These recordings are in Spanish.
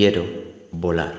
quiero volar.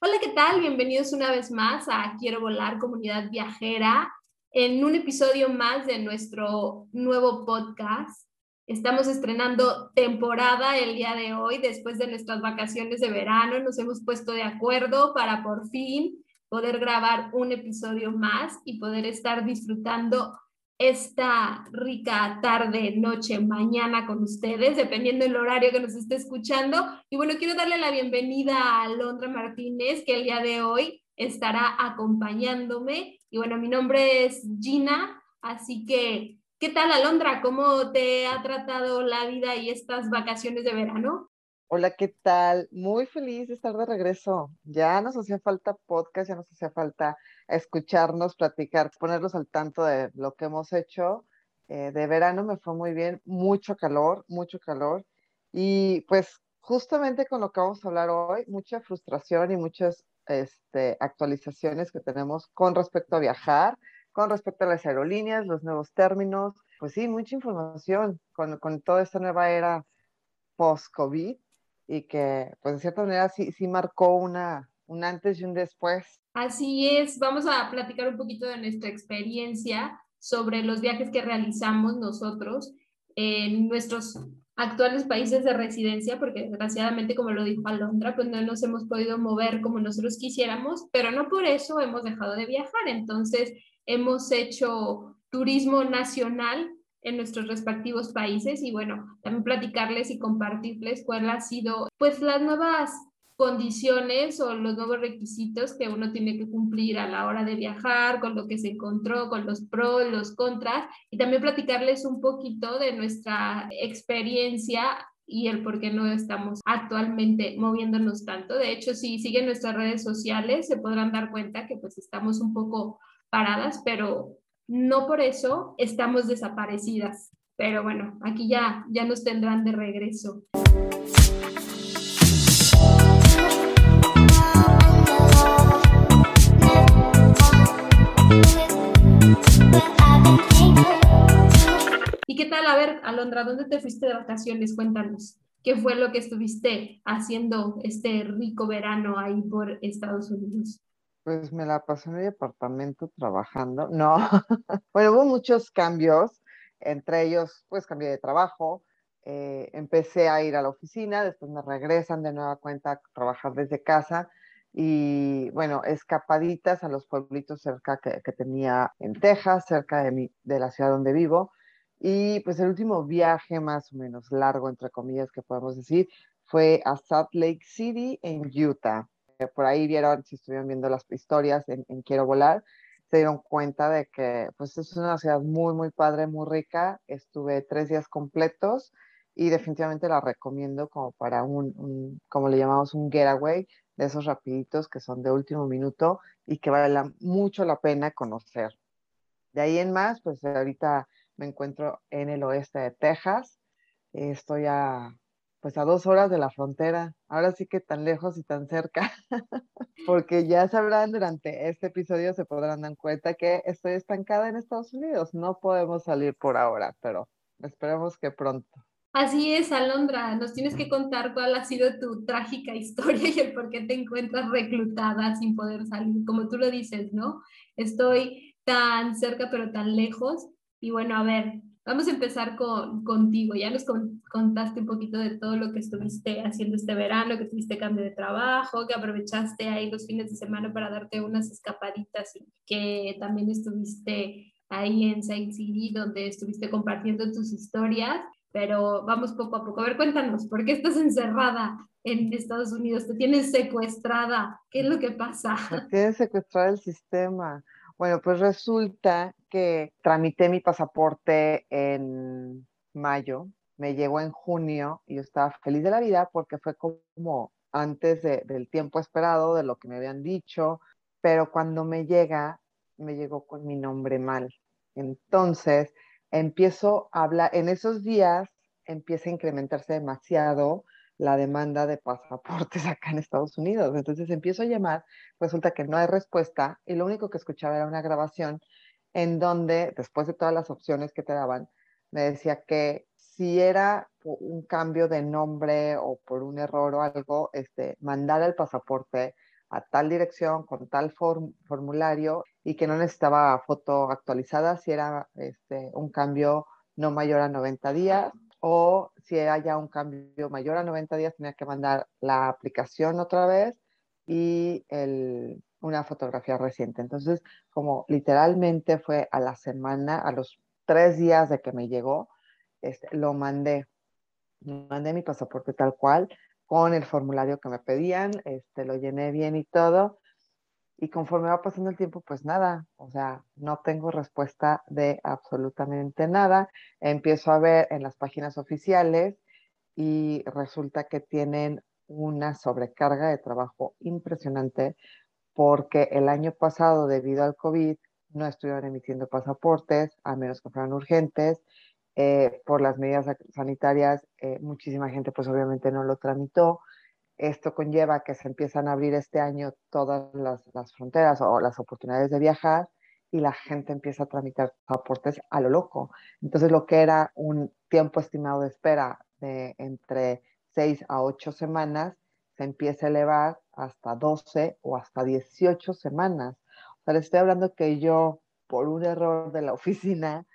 Hola, ¿qué tal? Bienvenidos una vez más a Quiero Volar, comunidad viajera, en un episodio más de nuestro nuevo podcast. Estamos estrenando temporada el día de hoy, después de nuestras vacaciones de verano. Nos hemos puesto de acuerdo para por fin poder grabar un episodio más y poder estar disfrutando esta rica tarde, noche, mañana con ustedes, dependiendo del horario que nos esté escuchando. Y bueno, quiero darle la bienvenida a Alondra Martínez, que el día de hoy estará acompañándome. Y bueno, mi nombre es Gina, así que ¿Qué tal, Alondra? ¿Cómo te ha tratado la vida y estas vacaciones de verano? Hola, ¿qué tal? Muy feliz de estar de regreso. Ya nos hacía falta podcast, ya nos hacía falta escucharnos, platicar, ponerlos al tanto de lo que hemos hecho. Eh, de verano me fue muy bien, mucho calor, mucho calor. Y pues justamente con lo que vamos a hablar hoy, mucha frustración y muchas este, actualizaciones que tenemos con respecto a viajar, con respecto a las aerolíneas, los nuevos términos, pues sí, mucha información con, con toda esta nueva era post-COVID y que pues de cierta manera sí, sí marcó una, un antes y un después. Así es, vamos a platicar un poquito de nuestra experiencia sobre los viajes que realizamos nosotros en nuestros actuales países de residencia, porque desgraciadamente, como lo dijo Alondra, pues no nos hemos podido mover como nosotros quisiéramos, pero no por eso hemos dejado de viajar. Entonces, hemos hecho turismo nacional en nuestros respectivos países y bueno, también platicarles y compartirles cuál ha sido pues las nuevas condiciones o los nuevos requisitos que uno tiene que cumplir a la hora de viajar, con lo que se encontró, con los pros, los contras, y también platicarles un poquito de nuestra experiencia y el por qué no estamos actualmente moviéndonos tanto. De hecho, si siguen nuestras redes sociales, se podrán dar cuenta que pues estamos un poco paradas, pero no por eso estamos desaparecidas. Pero bueno, aquí ya, ya nos tendrán de regreso. ¿Y qué tal? A ver, Alondra, ¿dónde te fuiste de vacaciones? Cuéntanos. ¿Qué fue lo que estuviste haciendo este rico verano ahí por Estados Unidos? Pues me la pasé en mi departamento trabajando. No, bueno, hubo muchos cambios, entre ellos, pues cambié de trabajo, eh, empecé a ir a la oficina, después me regresan de nueva cuenta a trabajar desde casa y bueno, escapaditas a los pueblitos cerca que, que tenía en Texas, cerca de, mi, de la ciudad donde vivo. Y pues el último viaje más o menos largo, entre comillas, que podemos decir, fue a Salt Lake City en Utah por ahí vieron, si estuvieron viendo las historias en, Quiero Volar, se dieron cuenta de que pues es una ciudad muy, muy padre, muy rica. Estuve tres días completos y definitivamente la recomiendo como para un, como le llamamos, un getaway de esos rapiditos que son de último minuto y que vale mucho la pena conocer. De ahí en más, pues ahorita me encuentro en el oeste de Texas. Estoy a pues a dos horas de la frontera. Ahora sí que tan lejos y tan cerca, porque ya sabrán durante este episodio, se podrán dar cuenta que estoy estancada en Estados Unidos. No podemos salir por ahora, pero esperemos que pronto. Así es, Alondra, nos tienes que contar cuál ha sido tu trágica historia y el por qué te encuentras reclutada sin poder salir. Como tú lo dices, ¿no? Estoy tan cerca pero tan lejos. Y bueno, a ver, Vamos a empezar con, contigo. Ya nos contaste un poquito de todo lo que estuviste haciendo este verano, que tuviste cambio de trabajo, que aprovechaste ahí los fines de semana para darte unas escapaditas y que también estuviste ahí en Saint City, donde estuviste compartiendo tus historias. Pero vamos poco a poco. A ver, cuéntanos, ¿por qué estás encerrada en Estados Unidos? ¿Te tienes secuestrada? ¿Qué es lo que pasa? Me tienes secuestrada el sistema. Bueno, pues resulta que tramité mi pasaporte en mayo, me llegó en junio y yo estaba feliz de la vida porque fue como antes del tiempo esperado, de lo que me habían dicho, pero cuando me llega, me llegó con mi nombre mal. Entonces, empiezo a hablar, en esos días empieza a incrementarse demasiado la demanda de pasaportes acá en Estados Unidos. Entonces empiezo a llamar, resulta que no hay respuesta y lo único que escuchaba era una grabación en donde, después de todas las opciones que te daban, me decía que si era un cambio de nombre o por un error o algo, este, mandar el pasaporte a tal dirección con tal formulario y que no necesitaba foto actualizada si era este, un cambio no mayor a 90 días o si haya un cambio mayor a 90 días tenía que mandar la aplicación otra vez y el, una fotografía reciente. Entonces, como literalmente fue a la semana, a los tres días de que me llegó, este, lo mandé. Mandé mi pasaporte tal cual, con el formulario que me pedían, este, lo llené bien y todo. Y conforme va pasando el tiempo, pues nada, o sea, no tengo respuesta de absolutamente nada. Empiezo a ver en las páginas oficiales y resulta que tienen una sobrecarga de trabajo impresionante porque el año pasado, debido al COVID, no estuvieron emitiendo pasaportes, a menos que fueran urgentes. Eh, por las medidas sanitarias, eh, muchísima gente pues obviamente no lo tramitó. Esto conlleva que se empiezan a abrir este año todas las, fronteras o las oportunidades de viajar y la gente empieza a tramitar pasaportes a lo loco. Entonces, lo que era un tiempo estimado de espera de entre 6 a 8 semanas, se empieza a elevar hasta 12 o hasta 18 semanas. O sea, les estoy hablando que yo, por un error de la oficina,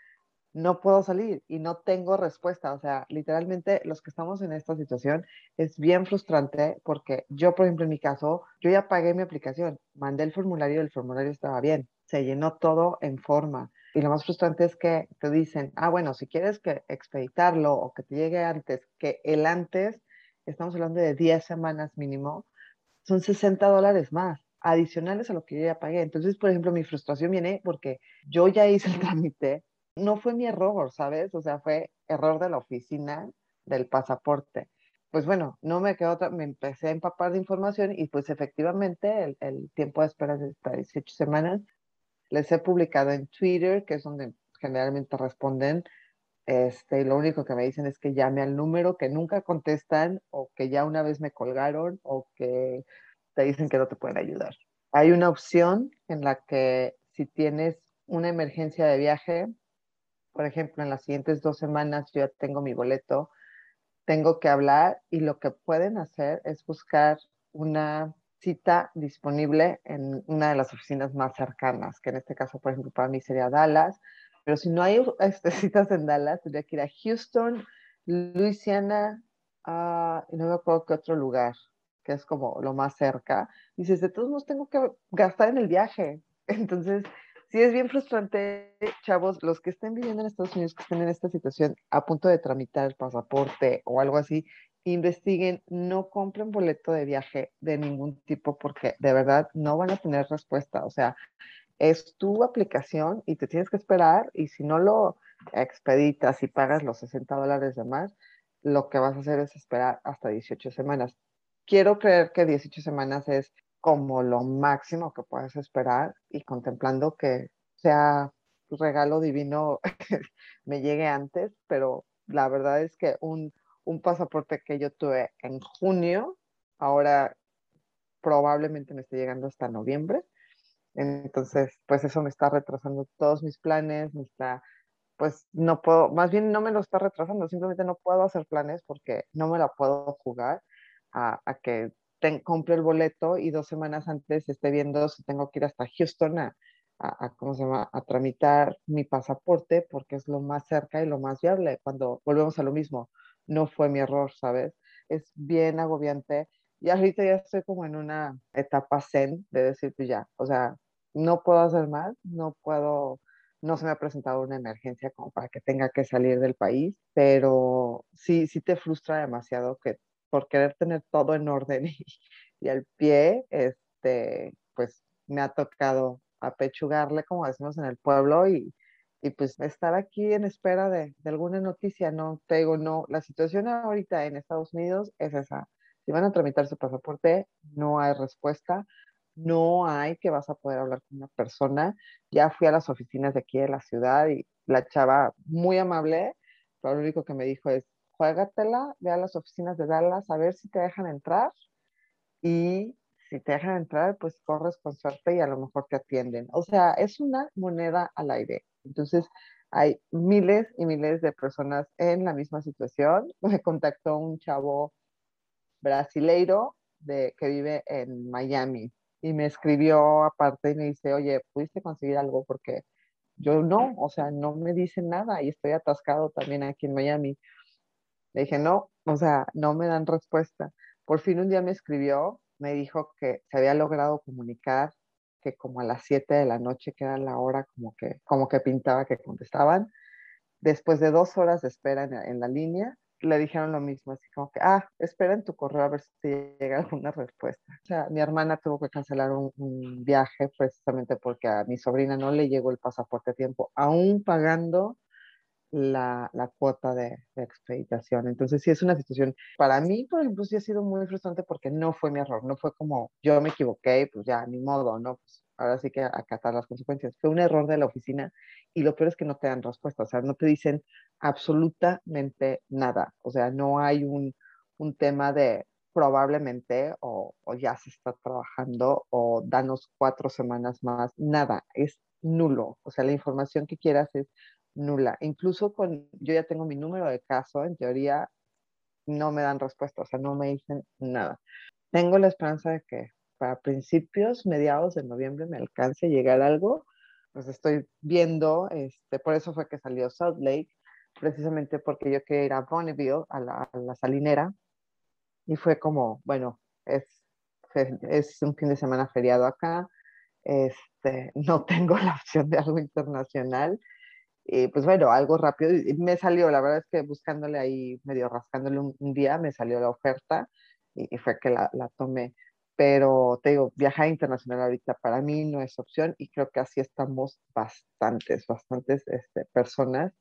no puedo salir y no tengo respuesta. O sea, literalmente los que estamos en esta situación es bien frustrante porque yo, por ejemplo, en mi caso, yo ya pagué mi aplicación, mandé el formulario, el formulario estaba bien, se llenó todo en forma. Y lo más frustrante es que te dicen, ah, bueno, si quieres que expeditarlo o que te llegue antes, que el antes, estamos hablando de 10 semanas mínimo, son 60 dólares más adicionales a lo que yo ya pagué. Entonces, por ejemplo, mi frustración viene porque yo ya hice el trámite, no fue mi error, ¿sabes? O sea, fue error de la oficina del pasaporte. Pues bueno, no me quedó otra, me empecé a empapar de información y pues efectivamente el, tiempo de espera es de 18 semanas. Les he publicado en Twitter, que es donde generalmente responden, este, lo único que me dicen es que llame al número que nunca contestan o que ya una vez me colgaron o que te dicen que no te pueden ayudar. Hay una opción en la que si tienes una emergencia de viaje, por ejemplo, en las siguientes dos semanas yo ya tengo mi boleto, tengo que hablar y lo que pueden hacer es buscar una cita disponible en una de las oficinas más cercanas, que en este caso, por ejemplo, para mí sería Dallas, pero si no hay este, citas en Dallas, tendría que ir a Houston, Louisiana, uh, y no me acuerdo qué otro lugar, que es como lo más cerca. Dices, de todos modos tengo que gastar en el viaje. Entonces, sí es bien frustrante, chavos, los que estén viviendo en Estados Unidos, que estén en esta situación a punto de tramitar el pasaporte o algo así, investiguen, no compren boleto de viaje de ningún tipo porque de verdad no van a tener respuesta. O sea, es tu aplicación y te tienes que esperar y si no lo expeditas y pagas los 60 dólares de más, lo que vas a hacer es esperar hasta 18 semanas. Quiero creer que 18 semanas es como lo máximo que puedes esperar y contemplando que sea regalo divino me llegue antes, pero la verdad es que un, un pasaporte que yo tuve en junio, ahora probablemente me esté llegando hasta noviembre. Entonces, pues eso me está retrasando todos mis planes, me está, pues no puedo, más bien no me lo está retrasando, simplemente no puedo hacer planes porque no me la puedo jugar a, a que compre el boleto y dos semanas antes esté viendo si tengo que ir hasta Houston a, a, ¿cómo se llama? a tramitar mi pasaporte porque es lo más cerca y lo más viable. Cuando volvemos a lo mismo, no fue mi error, ¿sabes? Es bien agobiante. Y ahorita ya estoy como en una etapa zen de decir, pues ya, o sea, no puedo hacer más, no puedo, no se me ha presentado una emergencia como para que tenga que salir del país, pero sí, sí te frustra demasiado que por querer tener todo en orden y, al pie, este, pues me ha tocado apechugarle, como decimos en el pueblo, y, y pues estar aquí en espera de, de, alguna noticia, no te digo, no, la situación ahorita en Estados Unidos es esa. Si van a tramitar su pasaporte, no hay respuesta, no hay que vas a poder hablar con una persona. Ya fui a las oficinas de aquí de la ciudad y la chava muy amable, pero lo único que me dijo es, juégatela, ve a las oficinas de Dallas a ver si te dejan entrar y si te dejan entrar, pues corres con suerte y a lo mejor te atienden. O sea, es una moneda al aire. Entonces, hay miles y miles de personas en la misma situación. Me contactó un chavo brasileiro que vive en Miami y me escribió aparte y me dice, oye, ¿pudiste conseguir algo? Porque yo no, o sea, no me dicen nada y estoy atascado también aquí en Miami. Le dije, no, o sea, no me dan respuesta. Por fin un día me escribió, me dijo que se había logrado comunicar que como a las 7 de la noche, que era la hora como que, como que pintaba que contestaban, después de dos horas de espera en, la línea, le dijeron lo mismo, así como que, ah, espera en tu correo a ver si llega alguna respuesta. O sea, mi hermana tuvo que cancelar un, un, viaje precisamente porque a mi sobrina no le llegó el pasaporte a tiempo, aún pagando la, la cuota de, de, expeditación. Entonces, sí es una situación, para mí, por ejemplo, sí ha sido muy frustrante porque no fue mi error, no fue como yo me equivoqué, pues ya, ni modo, ¿no? Pues ahora sí que acatar las consecuencias. Fue un error de la oficina y lo peor es que no te dan respuesta, o sea, no te dicen absolutamente nada, o sea, no hay un, un tema de probablemente o, o ya se está trabajando o danos cuatro semanas más, nada, es nulo, o sea, la información que quieras es nula. Incluso con, yo ya tengo mi número de caso, en teoría no me dan respuesta, o sea, no me dicen nada. Tengo la esperanza de que para principios, mediados de noviembre me alcance llegar algo, pues estoy viendo, este, por eso fue que salió Salt Lake, precisamente porque yo quería ir a Bonneville, a la, a la salinera, y fue como, bueno, es, es un fin de semana feriado acá, este, no tengo la opción de algo internacional, y pues bueno, algo rápido. Y me salió, la verdad es que buscándole ahí, medio rascándole un, día, me salió la oferta y, fue que la, la, tomé. Pero te digo, viajar internacional ahorita para mí no es opción y creo que así estamos bastantes, bastantes este, personas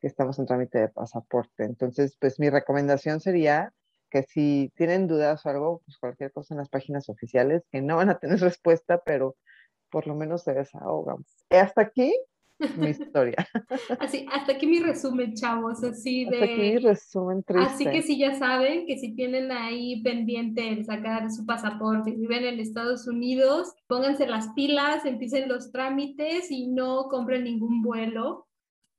que estamos en trámite de pasaporte. Entonces, pues mi recomendación sería que si tienen dudas o algo, pues cualquier cosa en las páginas oficiales, que no van a tener respuesta, pero por lo menos se desahogan. Hasta aquí mi historia. Así, hasta aquí mi resumen, chavos, así de... Hasta aquí mi resumen triste. Así que si ya saben que si tienen ahí pendiente el sacar su pasaporte, si viven en Estados Unidos, pónganse las pilas, empiecen los trámites y no compren ningún vuelo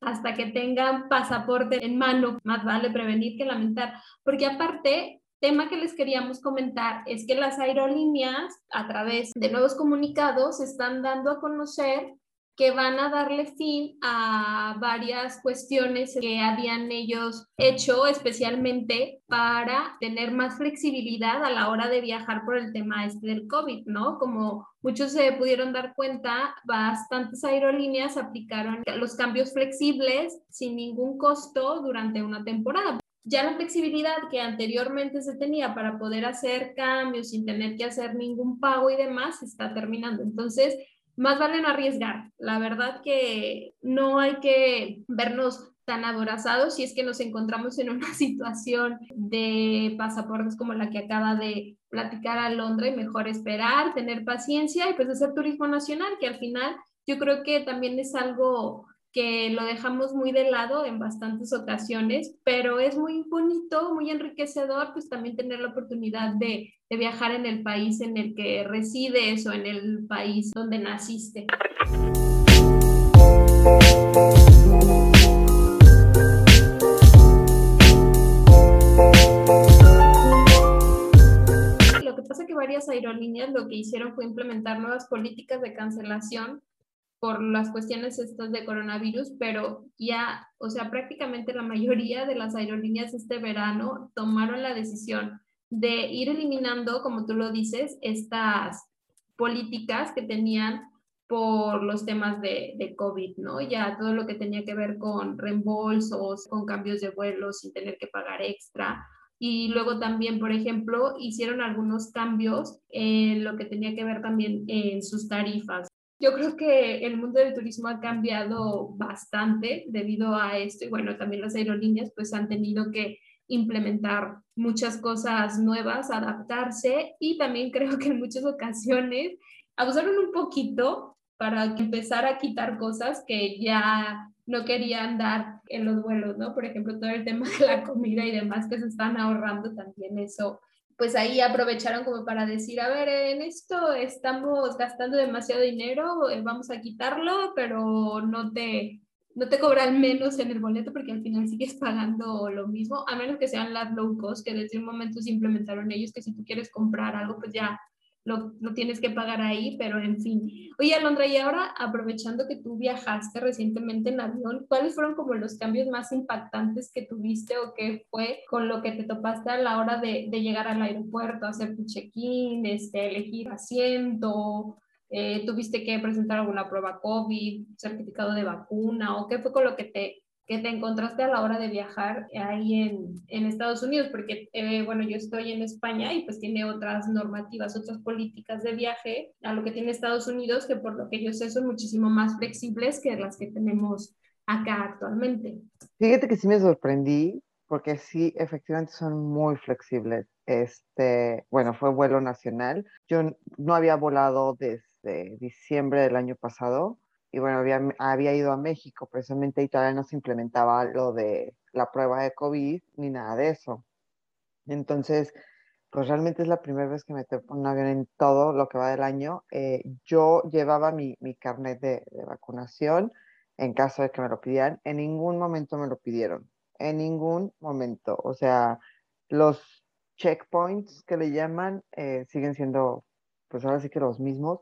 hasta que tengan pasaporte en mano. Más vale prevenir que lamentar, porque aparte tema que les queríamos comentar es que las aerolíneas, a través de nuevos comunicados, están dando a conocer que van a darle fin a varias cuestiones que habían ellos hecho especialmente para tener más flexibilidad a la hora de viajar por el tema este del COVID, ¿no? Como muchos se pudieron dar cuenta, bastantes aerolíneas aplicaron los cambios flexibles sin ningún costo durante una temporada. Ya la flexibilidad que anteriormente se tenía para poder hacer cambios sin tener que hacer ningún pago y demás está terminando. Entonces, más vale no arriesgar. La verdad que no hay que vernos tan aborazados si es que nos encontramos en una situación de pasaportes como la que acaba de platicar a Londres, mejor esperar, tener paciencia y pues hacer turismo nacional, que al final yo creo que también es algo que lo dejamos muy de lado en bastantes ocasiones, pero es muy bonito, muy enriquecedor, pues también tener la oportunidad de, de viajar en el país en el que resides o en el país donde naciste. Lo que pasa es que varias aerolíneas lo que hicieron fue implementar nuevas políticas de cancelación por las cuestiones estas de coronavirus, pero ya, o sea, prácticamente la mayoría de las aerolíneas este verano tomaron la decisión de ir eliminando, como tú lo dices, estas políticas que tenían por los temas de, de, COVID, ¿no? Ya todo lo que tenía que ver con reembolsos, con cambios de vuelos sin tener que pagar extra. Y luego también, por ejemplo, hicieron algunos cambios en lo que tenía que ver también en sus tarifas. Yo creo que el mundo del turismo ha cambiado bastante debido a esto y bueno, también las aerolíneas pues han tenido que implementar muchas cosas nuevas, adaptarse y también creo que en muchas ocasiones abusaron un poquito para empezar a quitar cosas que ya no querían dar en los vuelos, ¿no? Por ejemplo, todo el tema de la comida y demás que se están ahorrando también eso pues ahí aprovecharon como para decir, a ver, en esto estamos gastando demasiado dinero, eh, vamos a quitarlo, pero no te, no te cobran menos en el boleto porque al final sigues pagando lo mismo, a menos que sean las low cost, que desde un momento se implementaron ellos, que si tú quieres comprar algo, pues ya lo, tienes que pagar ahí, pero en fin. Oye, Alondra, y ahora aprovechando que tú viajaste recientemente en avión, ¿cuáles fueron como los cambios más impactantes que tuviste o qué fue con lo que te topaste a la hora de, de llegar al aeropuerto, hacer tu check-in, este, elegir asiento? Eh, ¿Tuviste que presentar alguna prueba COVID, certificado de vacuna o qué fue con lo que te que te encontraste a la hora de viajar ahí en, en Estados Unidos, porque, eh, bueno, yo estoy en España y pues tiene otras normativas, otras políticas de viaje a lo que tiene Estados Unidos, que por lo que yo sé son muchísimo más flexibles que las que tenemos acá actualmente. Fíjate que sí me sorprendí, porque sí, efectivamente son muy flexibles. Este, bueno, fue vuelo nacional. Yo no había volado desde diciembre del año pasado y bueno, había, había ido a México precisamente y todavía no se implementaba lo de la prueba de COVID ni nada de eso. Entonces, pues realmente es la primera vez que me topo un avión en todo lo que va del año. Eh, yo llevaba mi, mi carnet de, de, vacunación en caso de que me lo pidieran. En ningún momento me lo pidieron. En ningún momento. O sea, los checkpoints que le llaman eh, siguen siendo, pues ahora sí que los mismos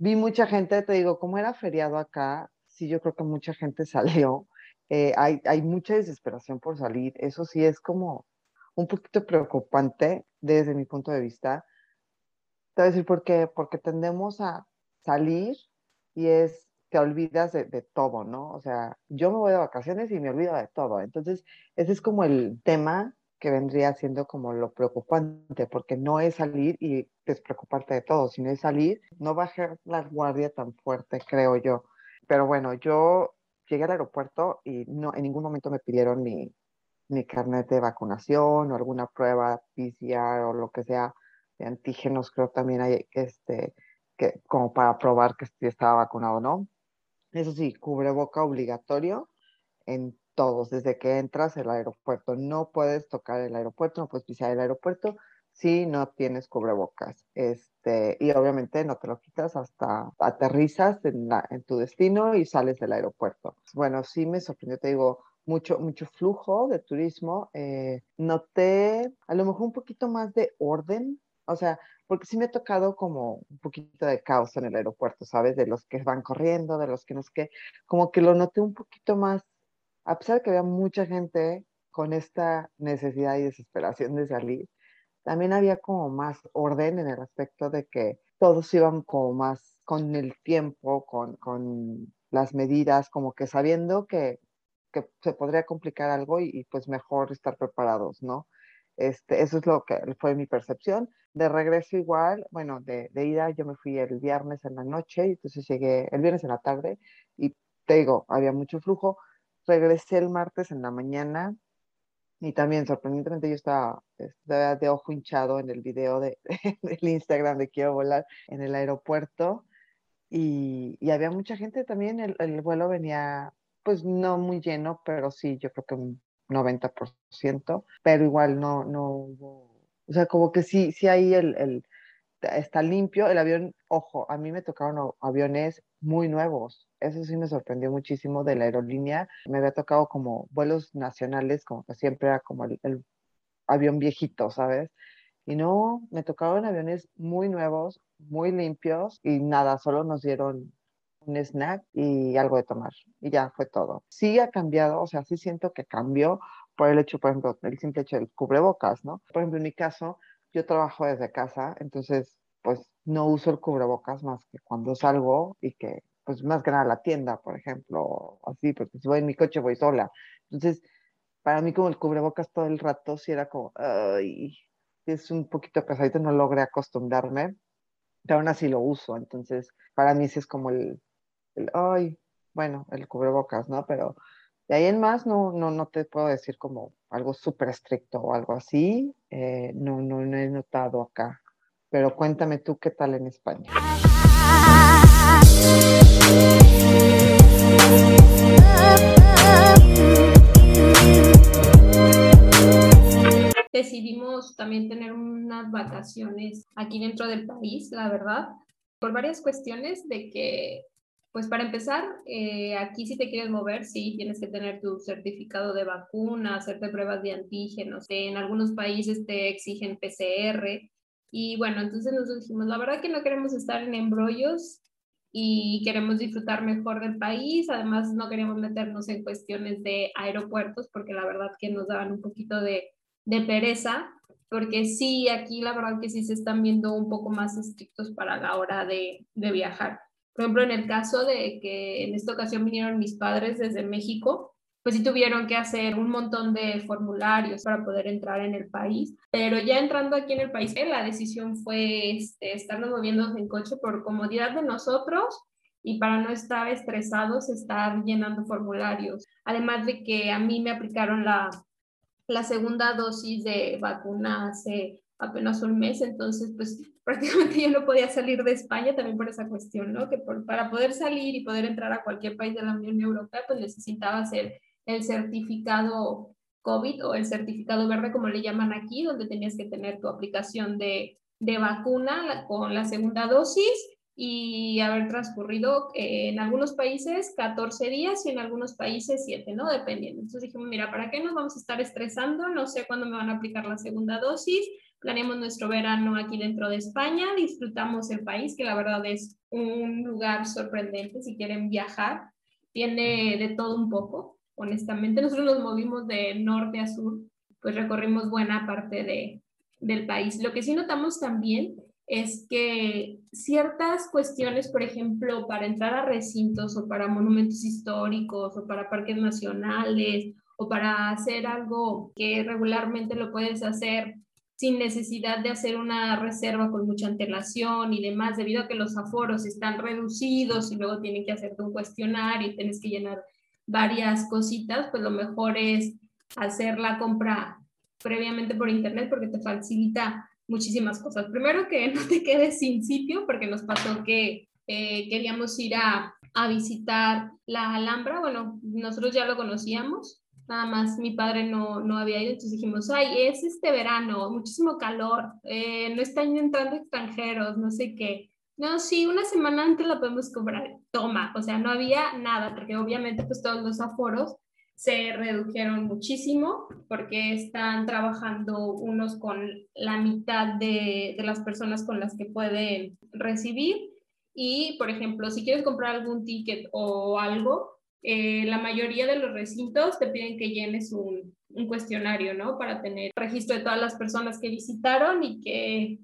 vi mucha gente, te digo, como era feriado acá, sí, yo creo que mucha gente salió. Eh, hay, hay mucha desesperación por salir. Eso sí es como un poquito preocupante desde mi punto de vista. Te voy a decir por qué. Porque tendemos a salir y es, te olvidas de, de, todo, ¿no? O sea, yo me voy de vacaciones y me olvido de todo. Entonces, ese es como el tema que vendría siendo como lo preocupante, porque no es salir y despreocuparte de todo, sino es salir, no bajar la guardia tan fuerte, creo yo. Pero bueno, yo llegué al aeropuerto y no, en ningún momento me pidieron ni, ni carnet de vacunación o alguna prueba PCR o lo que sea de antígenos, creo también hay este, que, como para probar que estaba vacunado o no. Eso sí, cubreboca obligatorio en todos, desde que entras al aeropuerto. No puedes tocar el aeropuerto, no puedes pisar el aeropuerto si no tienes cubrebocas. Este, y obviamente no te lo quitas hasta aterrizas en, la, en tu destino y sales del aeropuerto. Bueno, sí me sorprendió, te digo, mucho, mucho flujo de turismo. Eh, noté a lo mejor un poquito más de orden, o sea, porque sí me ha tocado como un poquito de caos en el aeropuerto, ¿sabes? De los que van corriendo, de los que no es que, como que lo noté un poquito más a pesar de que había mucha gente con esta necesidad y desesperación de salir, también había como más orden en el aspecto de que todos iban como más con el tiempo, con, con las medidas, como que sabiendo que, que se podría complicar algo y, y, pues mejor estar preparados, ¿no? Este, eso es lo que fue mi percepción. De regreso igual, bueno, de, de ida yo me fui el viernes en la noche, y entonces llegué el viernes en la tarde y te digo, había mucho flujo regresé el martes en la mañana y también sorprendentemente yo estaba, de ojo hinchado en el video de, del Instagram de Quiero Volar en el aeropuerto y, había mucha gente también, el, el, vuelo venía pues no muy lleno, pero sí, yo creo que un 90%, pero igual no, no hubo, o sea, como que sí, sí hay el está limpio, el avión, ojo, a mí me tocaron aviones muy nuevos, eso sí me sorprendió muchísimo de la aerolínea. Me había tocado como vuelos nacionales, como que siempre era como el, avión viejito, ¿sabes? Y no, me tocaron aviones muy nuevos, muy limpios y nada, solo nos dieron un snack y algo de tomar y ya fue todo. Sí ha cambiado, o sea, sí siento que cambió por el hecho, por ejemplo, el simple hecho del cubrebocas, ¿no? Por ejemplo, en mi caso, yo trabajo desde casa, entonces pues no uso el cubrebocas más que cuando salgo y que pues más que nada la tienda, por ejemplo, así, porque si voy en mi coche voy sola. Entonces, para mí como el cubrebocas todo el rato, sí era como, ay, es un poquito pesadito, no logré acostumbrarme, pero aún así lo uso. Entonces, para mí sí es como el, el ay, bueno, el cubrebocas, ¿no? Pero de ahí en más no, no, no te puedo decir como algo súper estricto o algo así. Eh, no, no, no he notado acá. Pero cuéntame tú qué tal en España. Decidimos también tener unas vacaciones aquí dentro del país, la verdad, por varias cuestiones de que pues para empezar, eh, aquí si te quieres mover, sí, tienes que tener tu certificado de vacuna, hacerte pruebas de antígenos. En algunos países te exigen PCR. Y bueno, entonces nos dijimos, la verdad que no queremos estar en embrollos y queremos disfrutar mejor del país. Además, no queremos meternos en cuestiones de aeropuertos porque la verdad que nos daban un poquito de, de pereza, porque sí, aquí la verdad que sí se están viendo un poco más estrictos para la hora de, de viajar. Por ejemplo, en el caso de que en esta ocasión vinieron mis padres desde México, pues sí tuvieron que hacer un montón de formularios para poder entrar en el país, pero ya entrando aquí en el país, eh, la decisión fue este, estarnos moviendo en coche por comodidad de nosotros y para no estar estresados, estar llenando formularios. Además de que a mí me aplicaron la, la segunda dosis de vacuna hace apenas un mes, entonces pues prácticamente yo no podía salir de España también por esa cuestión, ¿no? Que para poder salir y poder entrar a cualquier país de la Unión Europea, pues necesitaba hacer el certificado COVID o el certificado verde, como le llaman aquí, donde tenías que tener tu aplicación de, de vacuna con la segunda dosis y haber transcurrido eh, en algunos países 14 días y en algunos países 7, ¿no? Dependiendo. Entonces dijimos, mira, ¿para qué nos vamos a estar estresando? No sé cuándo me van a aplicar la segunda dosis planeamos nuestro verano aquí dentro de España, disfrutamos el país, que la verdad es un lugar sorprendente si quieren viajar, tiene de todo un poco, honestamente. Nosotros nos movimos de norte a sur, pues recorrimos buena parte de, del país. Lo que sí notamos también es que ciertas cuestiones, por ejemplo, para entrar a recintos o para monumentos históricos o para parques nacionales o para hacer algo que regularmente lo puedes hacer sin necesidad de hacer una reserva con mucha antelación y demás, debido a que los aforos están reducidos y luego tienen que hacerte un cuestionario y tienes que llenar varias cositas, pues lo mejor es hacer la compra previamente por internet porque te facilita muchísimas cosas. Primero que no te quedes sin sitio porque nos pasó que eh, queríamos ir a, a visitar la Alhambra, bueno, nosotros ya lo conocíamos, nada más mi padre no, no había ido, entonces dijimos, ay, es este verano, muchísimo calor, eh, no están entrando extranjeros, no sé qué. No, sí, una semana antes la podemos cobrar, toma, o sea, no había nada, porque obviamente pues todos los aforos se redujeron muchísimo porque están trabajando unos con la mitad de, de las personas con las que pueden recibir. Y, por ejemplo, si quieres comprar algún ticket o algo, eh, la mayoría de los recintos te piden que llenes un, un, cuestionario, ¿no? Para tener registro de todas las personas que visitaron y que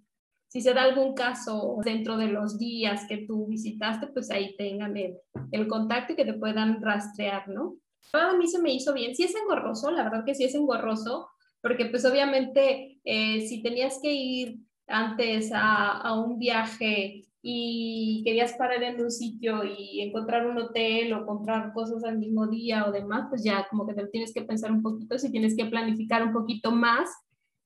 si se da algún caso dentro de los días que tú visitaste, pues ahí tengan el, el contacto y que te puedan rastrear, ¿no? A mí se me hizo bien. Sí es engorroso, la verdad que sí es engorroso, porque pues obviamente eh, si tenías que ir antes a, a un viaje y querías parar en un sitio y encontrar un hotel o comprar cosas al mismo día o demás, pues ya como que te tienes que pensar un poquito, si tienes que planificar un poquito más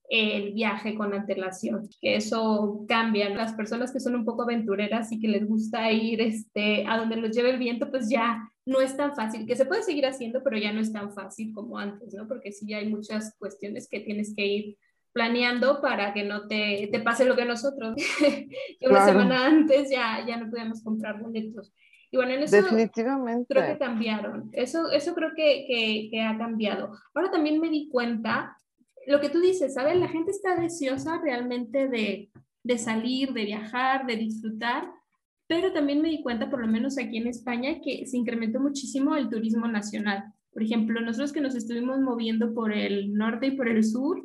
el viaje con antelación, que eso cambia. Las personas que son un poco aventureras y que les gusta ir este, a donde los lleve el viento, pues ya no es tan fácil, que se puede seguir haciendo, pero ya no es tan fácil como antes, ¿no? Porque sí hay muchas cuestiones que tienes que ir planeando para que no te, te pase lo que nosotros, que una semana antes ya, ya no podíamos comprar boletos. Y bueno, en eso Definitivamente. creo que cambiaron. Eso, eso creo que, que, que, ha cambiado. Ahora también me di cuenta, lo que tú dices, ¿sabes? La gente está deseosa realmente de, de salir, de viajar, de disfrutar, pero también me di cuenta, por lo menos aquí en España, que se incrementó muchísimo el turismo nacional. Por ejemplo, nosotros que nos estuvimos moviendo por el norte y por el sur,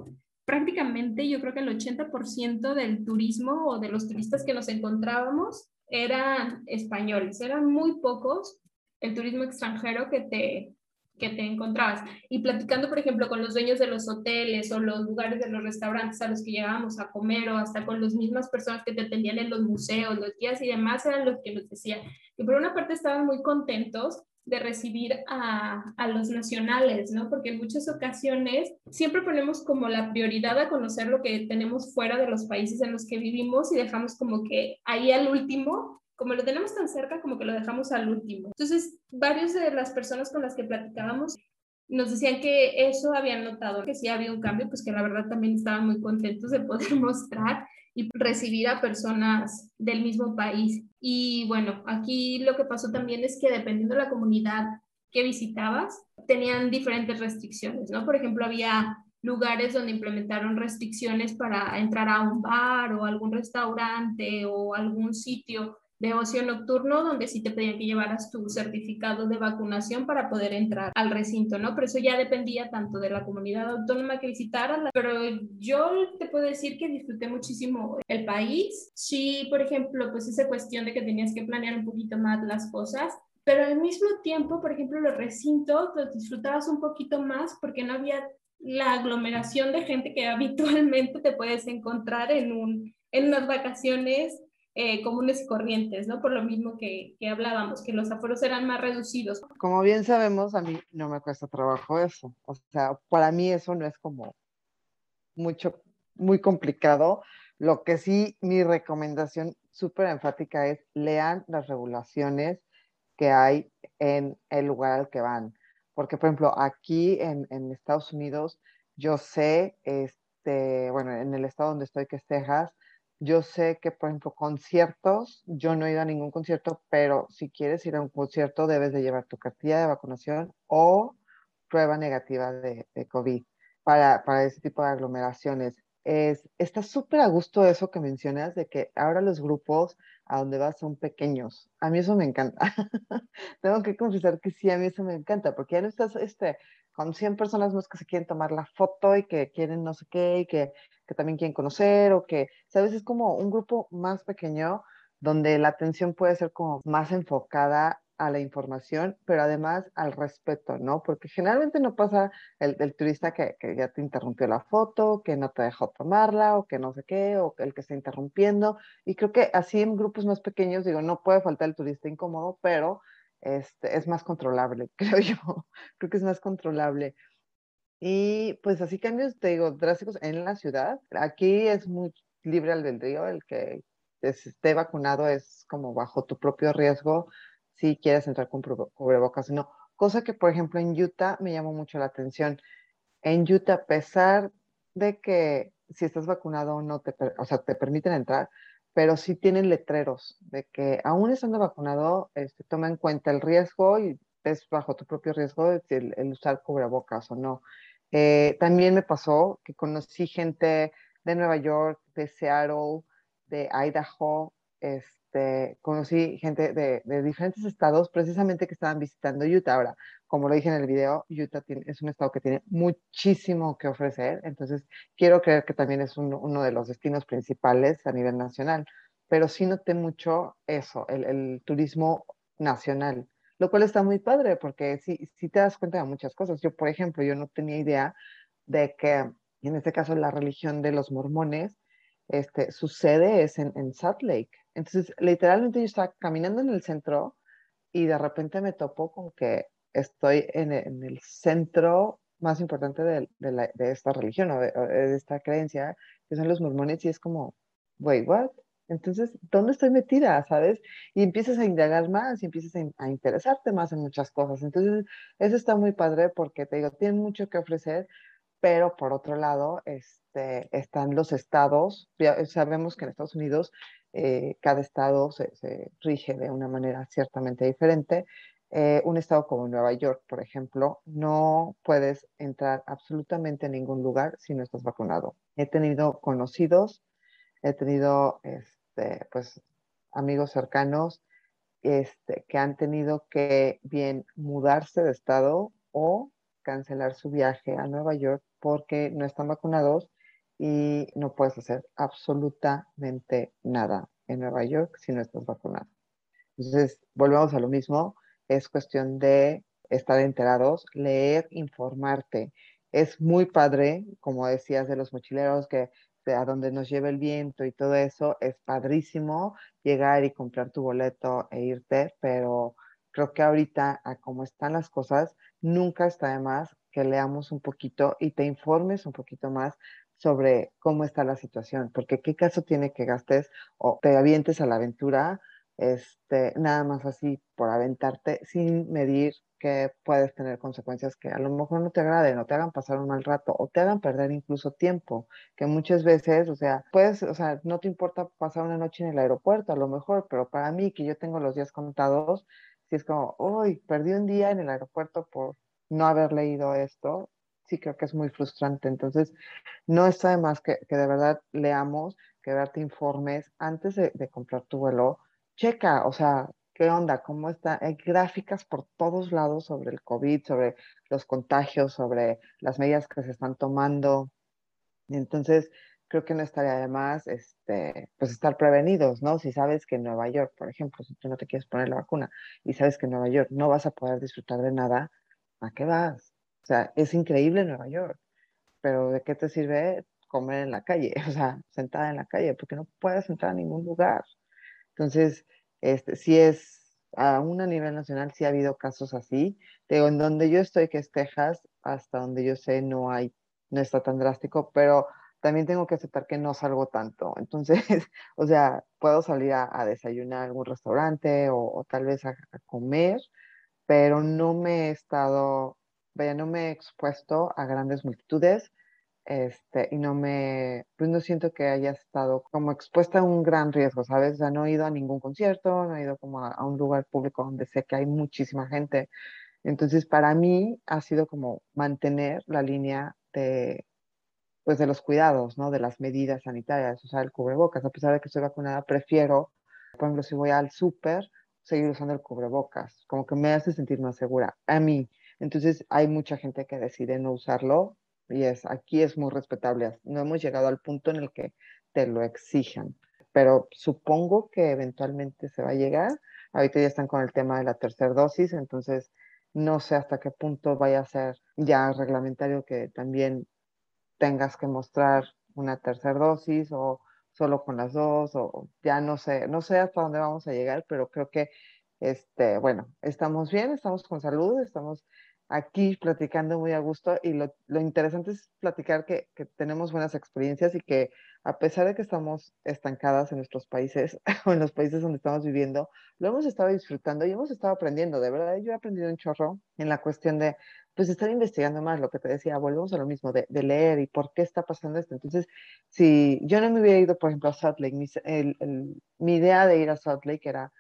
prácticamente yo creo que el 80% del turismo o de los turistas que nos encontrábamos eran españoles, eran muy pocos el turismo extranjero que te, que te encontrabas. Y platicando, por ejemplo, con los dueños de los hoteles o los lugares de los restaurantes a los que llegábamos a comer o hasta con las mismas personas que te atendían en los museos, los guías y demás, eran los que nos decían que por una parte estaban muy contentos de recibir a, a, los nacionales, ¿no? Porque en muchas ocasiones siempre ponemos como la prioridad a conocer lo que tenemos fuera de los países en los que vivimos y dejamos como que ahí al último, como lo tenemos tan cerca, como que lo dejamos al último. Entonces, varias de las personas con las que platicábamos nos decían que eso habían notado, que sí había un cambio, pues que la verdad también estaban muy contentos de poder mostrar y recibir a personas del mismo país. Y bueno, aquí lo que pasó también es que dependiendo de la comunidad que visitabas, tenían diferentes restricciones, ¿no? Por ejemplo, había lugares donde implementaron restricciones para entrar a un bar o algún restaurante o algún sitio de ocio nocturno donde sí te pedían que llevaras tu certificado de vacunación para poder entrar al recinto, ¿no? Pero eso ya dependía tanto de la comunidad autónoma que visitaran, pero yo te puedo decir que disfruté muchísimo el país. Sí, por ejemplo, pues esa cuestión de que tenías que planear un poquito más las cosas, pero al mismo tiempo, por ejemplo, los recintos los disfrutabas un poquito más porque no había la aglomeración de gente que habitualmente te puedes encontrar en, un, en unas vacaciones eh, comunes y corrientes, ¿no? Por lo mismo que, que, hablábamos, que los aforos eran más reducidos. Como bien sabemos, a mí no me cuesta trabajo eso. O sea, para mí eso no es como mucho, muy complicado. Lo que sí, mi recomendación súper enfática es lean las regulaciones que hay en el lugar al que van. Porque, por ejemplo, aquí en, en Estados Unidos, yo sé, este, bueno, en el estado donde estoy, que es Texas, yo sé que, por ejemplo, conciertos, yo no he ido a ningún concierto, pero si quieres ir a un concierto, debes de llevar tu cartilla de vacunación o prueba negativa de, COVID para, para ese tipo de aglomeraciones. Es, está súper a gusto eso que mencionas de que ahora los grupos a donde vas son pequeños. A mí eso me encanta. Tengo que confesar que sí, a mí eso me encanta, porque ya no estás este, con 100 personas más que se quieren tomar la foto y que quieren no sé qué y que que también quieren conocer o que, ¿sabes? Es como un grupo más pequeño donde la atención puede ser como más enfocada a la información, pero además al respeto, ¿no? Porque generalmente no pasa el, turista que, que, ya te interrumpió la foto, que no te dejó tomarla o que no sé qué, o el que está interrumpiendo. Y creo que así en grupos más pequeños, digo, no puede faltar el turista incómodo, pero este, es más controlable, creo yo. creo que es más controlable. Y pues así cambios, te digo, drásticos en la ciudad. Aquí es muy libre albedrío, el que esté vacunado es como bajo tu propio riesgo si quieres entrar con cubrebocas. No, cosa que por ejemplo en Utah me llamó mucho la atención. En Utah, a pesar de que si estás vacunado o no, te, o sea, te permiten entrar, pero sí tienen letreros de que aún estando vacunado, este, toma en cuenta el riesgo y es bajo tu propio riesgo el, el usar cubrebocas o no. Eh, también me pasó que conocí gente de Nueva York, de Seattle, de Idaho, este, conocí gente de, de, diferentes estados precisamente que estaban visitando Utah. Ahora, como lo dije en el video, Utah es un estado que tiene muchísimo que ofrecer, entonces quiero creer que también es uno de los destinos principales a nivel nacional, pero sí noté mucho eso, el turismo nacional lo cual está muy padre porque si, si te das cuenta de muchas cosas. Yo, por ejemplo, yo no tenía idea de que en este caso la religión de los mormones, este, su sede es en, en Salt Lake. Entonces, literalmente yo estaba caminando en el centro y de repente me topo con que estoy en, el centro más importante de, de, esta religión o de, esta creencia, que son los mormones, y es como, wait, what? Entonces, ¿dónde estoy metida? ¿Sabes? Y empiezas a indagar más y empiezas a, interesarte más en muchas cosas. Entonces, eso está muy padre porque te digo, tienen mucho que ofrecer, pero por otro lado, este, están los estados. sabemos que en Estados Unidos eh, cada estado se, rige de una manera ciertamente diferente. Eh, un estado como Nueva York, por ejemplo, no puedes entrar absolutamente a ningún lugar si no estás vacunado. He tenido conocidos, he tenido... Este, pues, amigos cercanos este, que han tenido que bien mudarse de estado o cancelar su viaje a Nueva York porque no están vacunados y no puedes hacer absolutamente nada en Nueva York si no estás vacunado. Entonces, volvemos a lo mismo, es cuestión de estar enterados, leer, informarte. Es muy padre, como decías de los mochileros, que a donde nos lleve el viento y todo eso, es padrísimo llegar y comprar tu boleto e irte, pero creo que ahorita, a cómo están las cosas, nunca está de más que leamos un poquito y te informes un poquito más sobre cómo está la situación, porque qué caso tiene que gastes o te avientes a la aventura este, nada más así por aventarte sin medir que puedes tener consecuencias que a lo mejor no te agraden o te hagan pasar un mal rato o te hagan perder incluso tiempo, que muchas veces, o sea, puedes, o sea, no te importa pasar una noche en el aeropuerto a lo mejor, pero para mí que yo tengo los días contados, si es como, uy, perdí un día en el aeropuerto por no haber leído esto, sí creo que es muy frustrante. Entonces, no está de más que, que de verdad leamos, que darte informes antes de, de comprar tu vuelo. Checa, o sea, ¿Qué onda? ¿Cómo está? Hay gráficas por todos lados sobre el COVID, sobre los contagios, sobre las medidas que se están tomando. Entonces, creo que no estaría de más este, pues estar prevenidos, ¿no? Si sabes que en Nueva York, por ejemplo, si tú no te quieres poner la vacuna y sabes que en Nueva York no vas a poder disfrutar de nada, ¿a qué vas? O sea, es increíble Nueva York, pero ¿de qué te sirve comer en la calle? O sea, sentada en la calle, porque no puedes entrar a ningún lugar. Entonces, este, sí es, a nivel nacional, sí ha habido casos así. Digo, en donde yo estoy, que es Texas, hasta donde yo sé, no hay, no está tan drástico, pero también tengo que aceptar que no salgo tanto. Entonces, o sea, puedo salir a, desayunar a algún restaurante o, tal vez a, a, comer, pero no me he estado, vaya, no me he expuesto a grandes multitudes este, y no me, pues no siento que haya estado como expuesta a un gran riesgo, ¿sabes? O sea, no he ido a ningún concierto, no he ido como a, un lugar público donde sé que hay muchísima gente. Entonces, para mí ha sido como mantener la línea de, pues de los cuidados, ¿no? De las medidas sanitarias, usar el cubrebocas. A pesar de que estoy vacunada, prefiero, por ejemplo, si voy al súper, seguir usando el cubrebocas, como que me hace sentir más segura a mí. Entonces, hay mucha gente que decide no usarlo y es, aquí es muy respetable. No hemos llegado al punto en el que te lo exijan, pero supongo que eventualmente se va a llegar. Ahorita ya están con el tema de la tercera dosis, entonces no sé hasta qué punto vaya a ser ya reglamentario que también tengas que mostrar una tercera dosis o solo con las dos o ya no sé, no sé hasta dónde vamos a llegar, pero creo que este, bueno, estamos bien, estamos con salud, estamos aquí platicando muy a gusto y lo, lo interesante es platicar que, que, tenemos buenas experiencias y que a pesar de que estamos estancadas en nuestros países o en los países donde estamos viviendo, lo hemos estado disfrutando y hemos estado aprendiendo, de verdad, yo he aprendido un chorro en la cuestión de, pues, estar investigando más, lo que te decía, volvemos a lo mismo, de, de leer y por qué está pasando esto. Entonces, si yo no me hubiera ido, por ejemplo, a Salt Lake, mi, el, mi idea de ir a Salt Lake era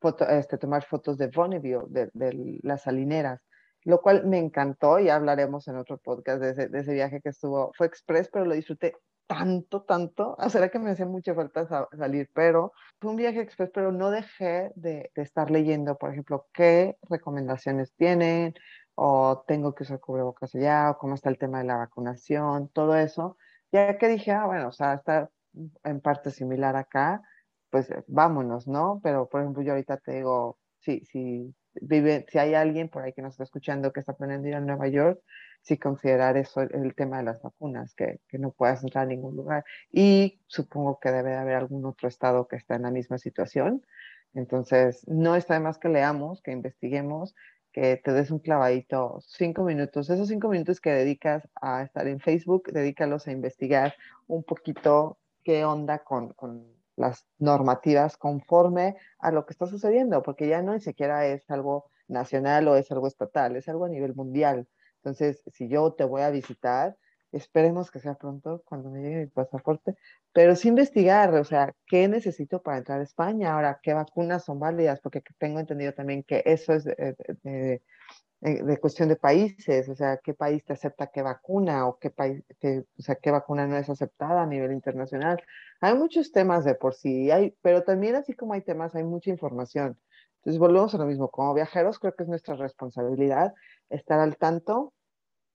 foto, este, tomar fotos de Bonneville, de las salineras lo cual me encantó y hablaremos en otro podcast de ese, de ese viaje que estuvo, fue express, pero lo disfruté tanto, tanto, o sea, que me hacía mucha falta salir, pero fue un viaje express, pero no dejé de, de, estar leyendo, por ejemplo, qué recomendaciones tienen, o tengo que usar cubrebocas allá, o cómo está el tema de la vacunación, todo eso, ya que dije, ah, bueno, o sea, está en parte similar acá, pues vámonos, ¿no? Pero, por ejemplo, yo ahorita te digo, sí, sí, si hay alguien por ahí que nos está escuchando que está planeando ir a Nueva York, sí considerar eso el tema de las vacunas, que, no puedas entrar a ningún lugar. Y supongo que debe haber algún otro estado que está en la misma situación. Entonces, no está de más que leamos, que investiguemos, que te des un clavadito, cinco minutos. Esos cinco minutos que dedicas a estar en Facebook, dedícalos a investigar un poquito qué onda con las normativas conforme a lo que está sucediendo, porque ya no ni siquiera es algo nacional o es algo estatal, es algo a nivel mundial. Entonces, si yo te voy a visitar, esperemos que sea pronto cuando me llegue mi pasaporte, pero sí investigar, o sea, ¿qué necesito para entrar a España? Ahora, ¿qué vacunas son válidas? Porque tengo entendido también que eso es de, eh, de cuestión de países, o sea, qué país te acepta qué vacuna o qué país, qué, o sea, qué vacuna no es aceptada a nivel internacional. Hay muchos temas de por sí, hay, pero también así como hay temas, hay mucha información. Entonces volvemos a lo mismo, como viajeros creo que es nuestra responsabilidad estar al tanto,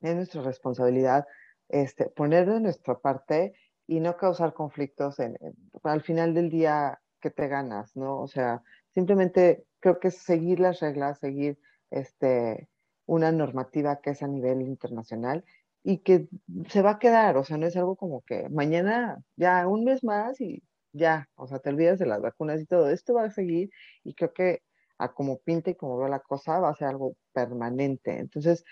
es nuestra responsabilidad este, poner de nuestra parte y no causar conflictos en, al final del día que te ganas, ¿no? O sea, simplemente creo que es seguir las reglas, seguir este, una normativa que es a nivel internacional y que se va a quedar, o sea, no es algo como que mañana ya un mes más y ya, o sea, te olvidas de las vacunas y todo, esto va a seguir y creo que a como pinta y como veo la cosa va a ser algo permanente. Entonces,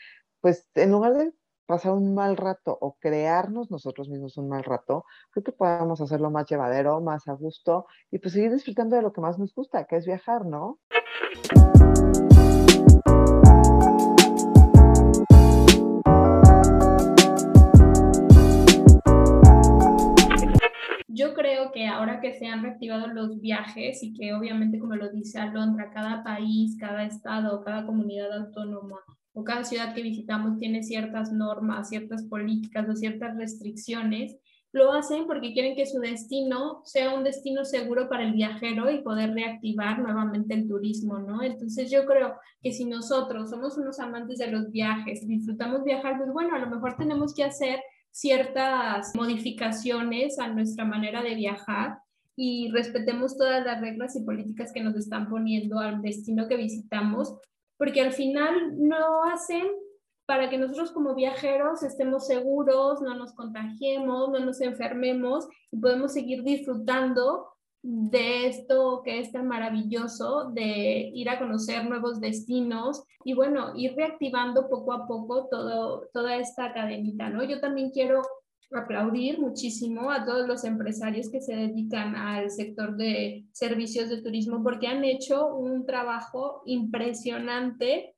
pues en lugar de pasar un mal rato o crearnos nosotros mismos un mal rato, creo que podemos hacerlo más llevadero, más a gusto y pues seguir disfrutando de lo que más nos gusta, que es viajar, ¿no? Yo creo que ahora que se han reactivado los viajes y que obviamente, como lo dice Alondra, cada país, cada estado, cada comunidad autónoma o cada ciudad que visitamos tiene ciertas normas, ciertas políticas o ciertas restricciones, lo hacen porque quieren que su destino sea un destino seguro para el viajero y poder reactivar nuevamente el turismo, ¿no? Entonces yo creo que si nosotros somos unos amantes de los viajes, disfrutamos viajar, pues bueno, a lo mejor tenemos que hacer ciertas modificaciones a nuestra manera de viajar y respetemos todas las reglas y políticas que nos están poniendo al destino que visitamos, porque al final no hacen para que nosotros como viajeros estemos seguros, no nos contagiemos, no nos enfermemos y podemos seguir disfrutando de esto que es tan maravilloso, de ir a conocer nuevos destinos y bueno, ir reactivando poco a poco todo, toda esta cadenita, ¿no? Yo también quiero aplaudir muchísimo a todos los empresarios que se dedican al sector de servicios de turismo porque han hecho un trabajo impresionante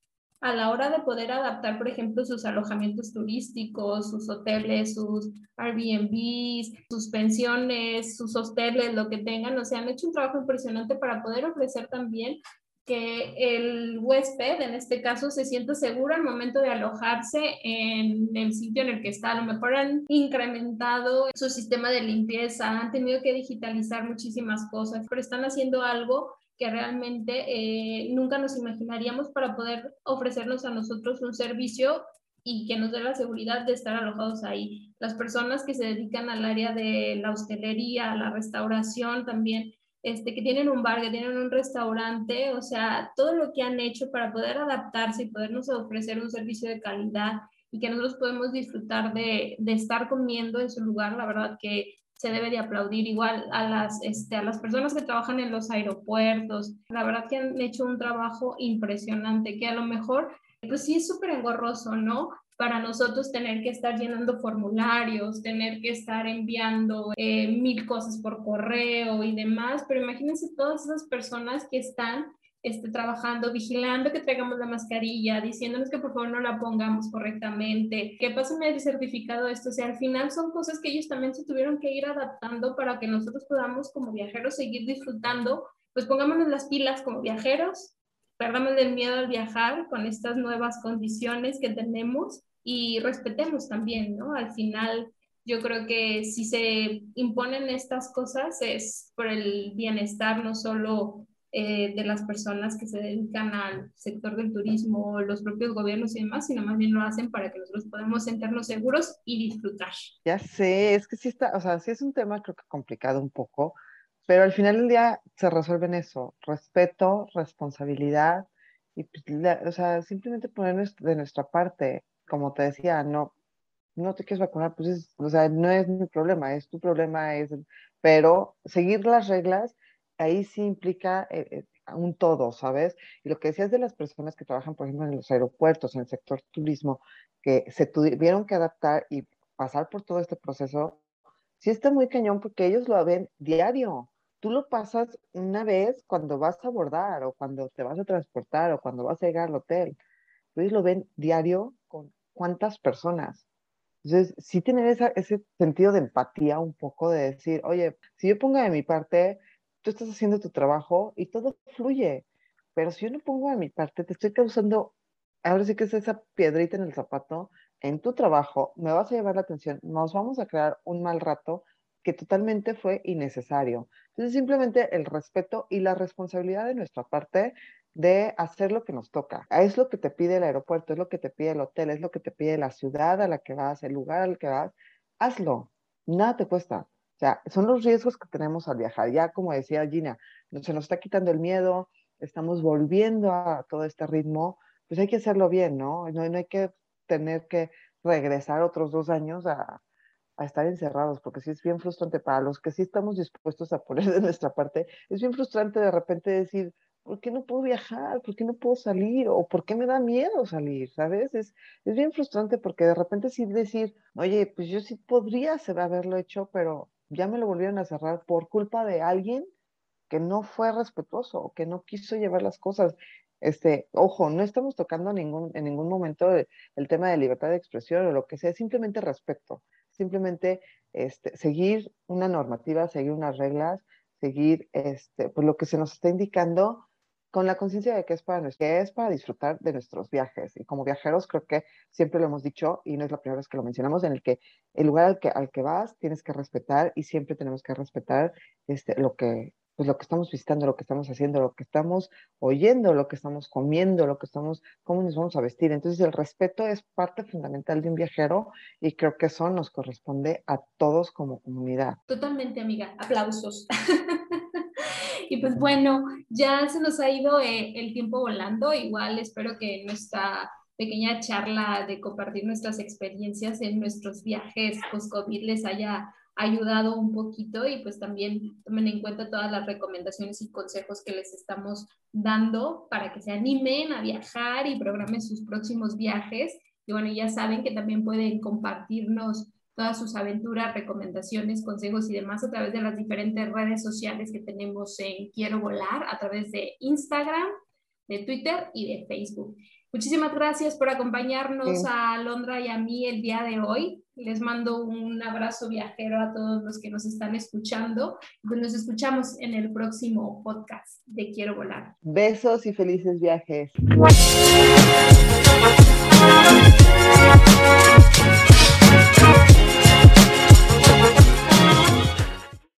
a la hora de poder adaptar, por ejemplo, sus alojamientos turísticos, sus hoteles, sus Airbnbs, sus pensiones, sus hosteles, lo que tengan, o sea, han hecho un trabajo impresionante para poder ofrecer también que el huésped, en este caso, se sienta seguro al momento de alojarse en el sitio en el que está. A lo mejor han incrementado su sistema de limpieza, han tenido que digitalizar muchísimas cosas, pero están haciendo algo que realmente eh, nunca nos imaginaríamos para poder ofrecernos a nosotros un servicio y que nos dé la seguridad de estar alojados ahí. Las personas que se dedican al área de la hostelería, la restauración también, este, que tienen un bar, que tienen un restaurante, o sea, todo lo que han hecho para poder adaptarse y podernos ofrecer un servicio de calidad y que nosotros podemos disfrutar de, de estar comiendo en su lugar, la verdad que se debe de aplaudir igual a las, este, a las personas que trabajan en los aeropuertos. La verdad que han hecho un trabajo impresionante, que a lo mejor, pues sí es súper engorroso, ¿no? Para nosotros tener que estar llenando formularios, tener que estar enviando eh, mil cosas por correo y demás, pero imagínense todas esas personas que están esté trabajando, vigilando que traigamos la mascarilla, diciéndonos que por favor no la pongamos correctamente, que pásame el certificado esto, o sea, al final son cosas que ellos también se tuvieron que ir adaptando para que nosotros podamos como viajeros seguir disfrutando, pues pongámonos las pilas como viajeros, perdamos el miedo al viajar con estas nuevas condiciones que tenemos y respetemos también, ¿no? Al final yo creo que si se imponen estas cosas es por el bienestar no solo eh, de las personas que se dedican al sector del turismo, los propios gobiernos y demás, sino más bien lo hacen para que nosotros podamos sentirnos seguros y disfrutar. Ya sé, es que sí está, o sea, sí es un tema creo que complicado un poco, pero al final del día se resuelve en eso, respeto, responsabilidad y, pues, o sea, simplemente poner de nuestra parte, como te decía, no, no te quieres vacunar, pues es, o sea, no es mi problema, es tu problema, es, pero seguir las reglas ahí sí implica eh, eh, un todo, ¿sabes? Y lo que decías de las personas que trabajan, por ejemplo, en los aeropuertos, en el sector turismo, que se tuvieron que adaptar y pasar por todo este proceso, sí está muy cañón porque ellos lo ven diario. Tú lo pasas una vez cuando vas a abordar o cuando te vas a transportar o cuando vas a llegar al hotel. Ellos lo ven diario con cuántas personas. Entonces, sí tener ese sentido de empatía un poco, de decir, oye, si yo pongo de mi parte, tú estás haciendo tu trabajo y todo fluye. Pero si yo no pongo de mi parte, te estoy causando, ahora sí que es esa piedrita en el zapato, en tu trabajo, me vas a llevar la atención, nos vamos a crear un mal rato que totalmente fue innecesario. Entonces, simplemente el respeto y la responsabilidad de nuestra parte de hacer lo que nos toca. Es lo que te pide el aeropuerto, es lo que te pide el hotel, es lo que te pide la ciudad a la que vas, el lugar al que vas. Hazlo, nada te cuesta. O sea, son los riesgos que tenemos al viajar. Ya como decía Gina, se nos está quitando el miedo, estamos volviendo a todo este ritmo, pues hay que hacerlo bien, ¿no? No, no hay que tener que regresar otros dos años a, a estar encerrados, porque sí es bien frustrante para los que sí estamos dispuestos a poner de nuestra parte, es bien frustrante de repente decir, ¿por qué no puedo viajar? ¿Por qué no puedo salir? ¿O por qué me da miedo salir? ¿Sabes? Es, es bien frustrante porque de repente sí decir, oye, pues yo sí podría haberlo hecho, pero ya me lo volvieron a cerrar por culpa de alguien que no fue respetuoso, que no quiso llevar las cosas. Este, ojo, no estamos tocando ningún, en ningún momento el tema de libertad de expresión o lo que sea, simplemente respeto, simplemente este, seguir una normativa, seguir unas reglas, seguir este, pues lo que se nos está indicando con la conciencia de que es para que es para disfrutar de nuestros viajes. Y como viajeros creo que siempre lo hemos dicho y no es la primera vez que lo mencionamos, en el que el lugar al que, al que vas tienes que respetar y siempre tenemos que respetar este, lo que pues lo que estamos visitando, lo que estamos haciendo, lo que estamos oyendo, lo que estamos comiendo, lo que estamos, cómo nos vamos a vestir. Entonces el respeto es parte fundamental de un viajero y creo que eso nos corresponde a todos como comunidad. Totalmente, amiga. Aplausos. y pues bueno, ya se nos ha ido eh, el tiempo volando. Igual espero que nuestra pequeña charla de compartir nuestras experiencias en nuestros viajes post-COVID les haya ayudado un poquito y pues también tomen en cuenta todas las recomendaciones y consejos que les estamos dando para que se animen a viajar y programen sus próximos viajes. Y bueno, ya saben que también pueden compartirnos todas sus aventuras, recomendaciones, consejos y demás a través de las diferentes redes sociales que tenemos en Quiero Volar, a través de Instagram, de Twitter y de Facebook. Muchísimas gracias por acompañarnos a Londra y a mí el día de hoy. Les mando un abrazo viajero a todos los que nos están escuchando. Pues nos escuchamos en el próximo podcast de Quiero Volar. Besos y felices viajes.